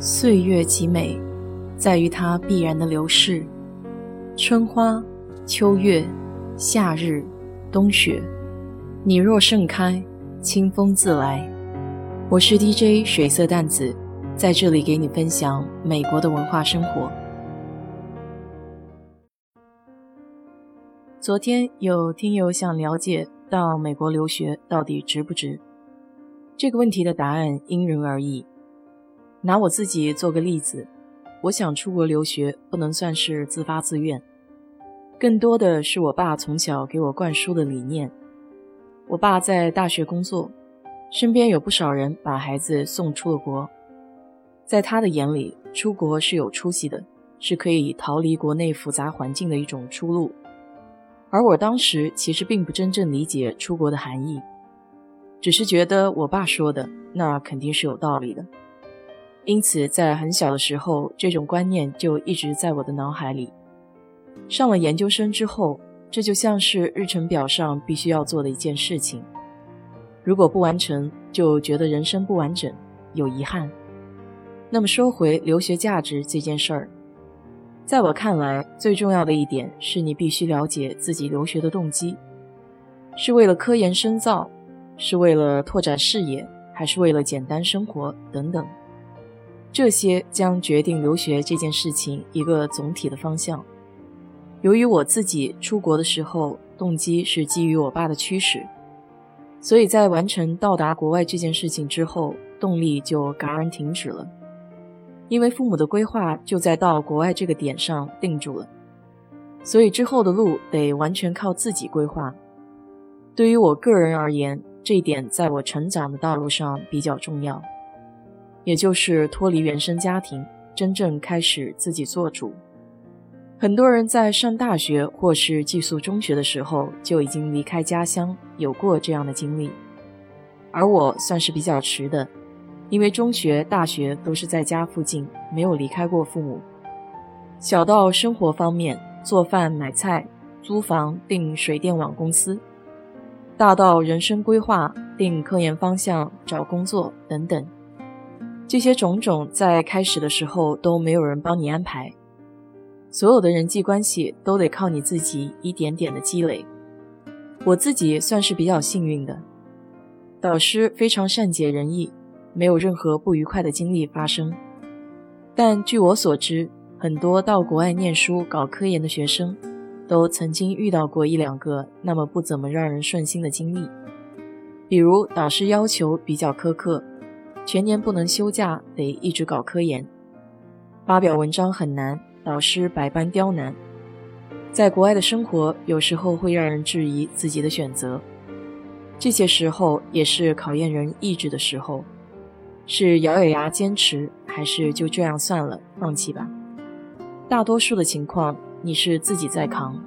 岁月极美，在于它必然的流逝。春花、秋月、夏日、冬雪，你若盛开，清风自来。我是 DJ 水色淡子，在这里给你分享美国的文化生活。昨天有听友想了解到美国留学到底值不值？这个问题的答案因人而异。拿我自己做个例子，我想出国留学不能算是自发自愿，更多的是我爸从小给我灌输的理念。我爸在大学工作，身边有不少人把孩子送出了国，在他的眼里，出国是有出息的，是可以逃离国内复杂环境的一种出路。而我当时其实并不真正理解出国的含义，只是觉得我爸说的那肯定是有道理的。因此，在很小的时候，这种观念就一直在我的脑海里。上了研究生之后，这就像是日程表上必须要做的一件事情。如果不完成，就觉得人生不完整，有遗憾。那么说回留学价值这件事儿，在我看来，最重要的一点是你必须了解自己留学的动机：是为了科研深造，是为了拓展视野，还是为了简单生活等等。这些将决定留学这件事情一个总体的方向。由于我自己出国的时候动机是基于我爸的驱使，所以在完成到达国外这件事情之后，动力就戛然停止了。因为父母的规划就在到国外这个点上定住了，所以之后的路得完全靠自己规划。对于我个人而言，这一点在我成长的道路上比较重要。也就是脱离原生家庭，真正开始自己做主。很多人在上大学或是寄宿中学的时候就已经离开家乡，有过这样的经历。而我算是比较迟的，因为中学、大学都是在家附近，没有离开过父母。小到生活方面，做饭、买菜、租房、订水电网公司；大到人生规划、定科研方向、找工作等等。这些种种在开始的时候都没有人帮你安排，所有的人际关系都得靠你自己一点点的积累。我自己算是比较幸运的，导师非常善解人意，没有任何不愉快的经历发生。但据我所知，很多到国外念书搞科研的学生，都曾经遇到过一两个那么不怎么让人顺心的经历，比如导师要求比较苛刻。全年不能休假，得一直搞科研。发表文章很难，导师百般刁难。在国外的生活有时候会让人质疑自己的选择，这些时候也是考验人意志的时候，是咬咬牙坚持，还是就这样算了，放弃吧？大多数的情况你是自己在扛，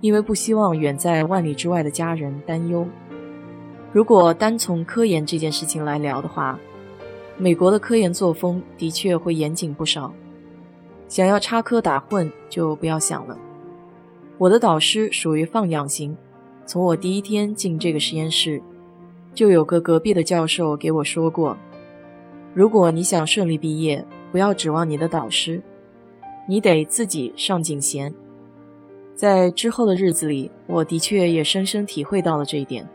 因为不希望远在万里之外的家人担忧。如果单从科研这件事情来聊的话，美国的科研作风的确会严谨不少，想要插科打诨就不要想了。我的导师属于放养型，从我第一天进这个实验室，就有个隔壁的教授给我说过：如果你想顺利毕业，不要指望你的导师，你得自己上井弦。在之后的日子里，我的确也深深体会到了这一点。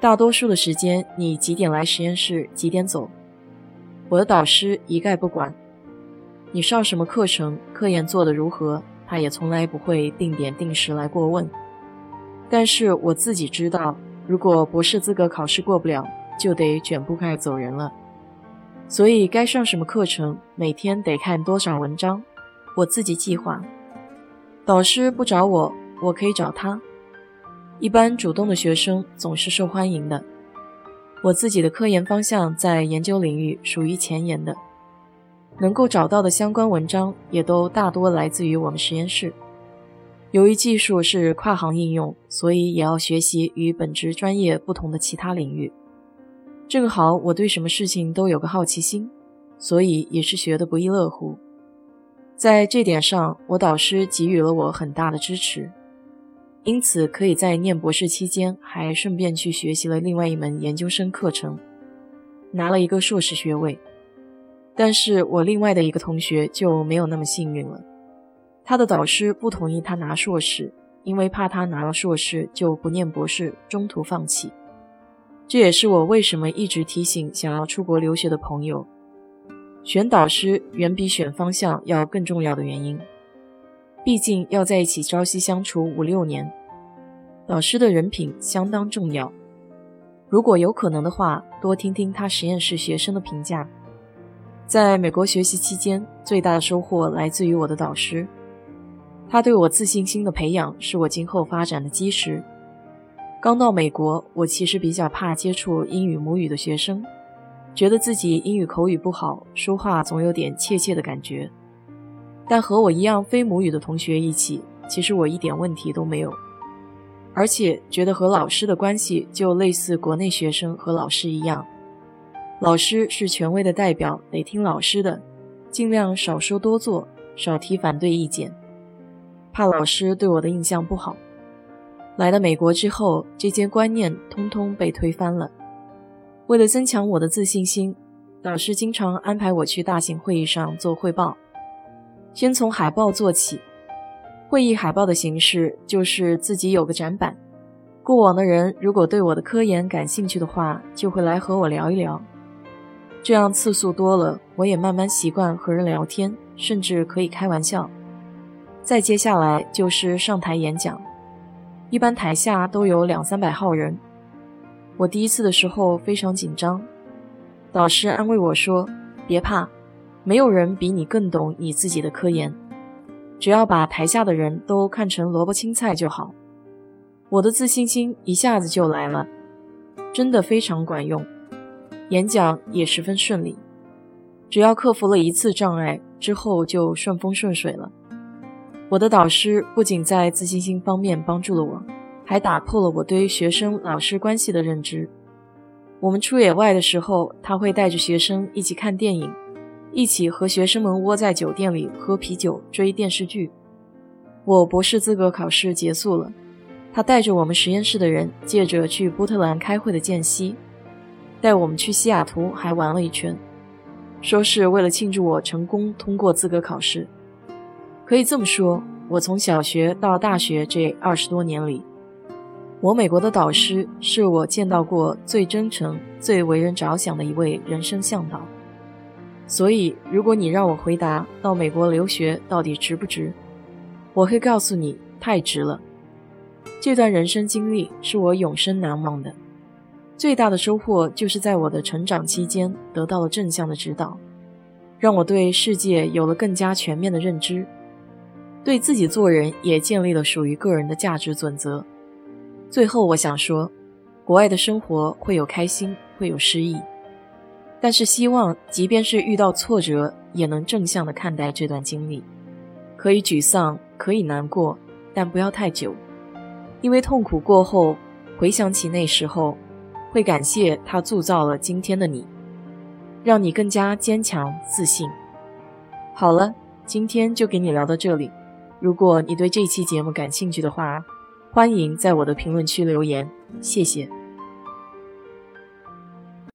大多数的时间，你几点来实验室，几点走。我的导师一概不管，你上什么课程，科研做得如何，他也从来不会定点定时来过问。但是我自己知道，如果博士资格考试过不了，就得卷铺盖走人了。所以该上什么课程，每天得看多少文章，我自己计划。导师不找我，我可以找他。一般主动的学生总是受欢迎的。我自己的科研方向在研究领域属于前沿的，能够找到的相关文章也都大多来自于我们实验室。由于技术是跨行应用，所以也要学习与本职专业不同的其他领域。正好我对什么事情都有个好奇心，所以也是学得不亦乐乎。在这点上，我导师给予了我很大的支持。因此，可以在念博士期间，还顺便去学习了另外一门研究生课程，拿了一个硕士学位。但是我另外的一个同学就没有那么幸运了，他的导师不同意他拿硕士，因为怕他拿了硕士就不念博士，中途放弃。这也是我为什么一直提醒想要出国留学的朋友，选导师远比选方向要更重要的原因。毕竟要在一起朝夕相处五六年，导师的人品相当重要。如果有可能的话，多听听他实验室学生的评价。在美国学习期间，最大的收获来自于我的导师，他对我自信心的培养是我今后发展的基石。刚到美国，我其实比较怕接触英语母语的学生，觉得自己英语口语不好，说话总有点怯怯的感觉。但和我一样非母语的同学一起，其实我一点问题都没有，而且觉得和老师的关系就类似国内学生和老师一样。老师是权威的代表，得听老师的，尽量少说多做，少提反对意见，怕老师对我的印象不好。来了美国之后，这些观念通通被推翻了。为了增强我的自信心，导师经常安排我去大型会议上做汇报，先从海报做起。会议海报的形式就是自己有个展板，过往的人如果对我的科研感兴趣的话，就会来和我聊一聊。这样次数多了，我也慢慢习惯和人聊天，甚至可以开玩笑。再接下来就是上台演讲，一般台下都有两三百号人。我第一次的时候非常紧张，导师安慰我说：“别怕，没有人比你更懂你自己的科研，只要把台下的人都看成萝卜青菜就好。”我的自信心一下子就来了，真的非常管用。演讲也十分顺利，只要克服了一次障碍之后就顺风顺水了。我的导师不仅在自信心方面帮助了我，还打破了我对学生老师关系的认知。我们出野外的时候，他会带着学生一起看电影，一起和学生们窝在酒店里喝啤酒、追电视剧。我博士资格考试结束了，他带着我们实验室的人，借着去波特兰开会的间隙。带我们去西雅图还玩了一圈，说是为了庆祝我成功通过资格考试。可以这么说，我从小学到大学这二十多年里，我美国的导师是我见到过最真诚、最为人着想的一位人生向导。所以，如果你让我回答到美国留学到底值不值，我会告诉你，太值了。这段人生经历是我永生难忘的。最大的收获就是在我的成长期间得到了正向的指导，让我对世界有了更加全面的认知，对自己做人也建立了属于个人的价值准则。最后，我想说，国外的生活会有开心，会有失意，但是希望即便是遇到挫折，也能正向的看待这段经历。可以沮丧，可以难过，但不要太久，因为痛苦过后，回想起那时候。会感谢他铸造了今天的你，让你更加坚强自信。好了，今天就给你聊到这里。如果你对这期节目感兴趣的话，欢迎在我的评论区留言，谢谢。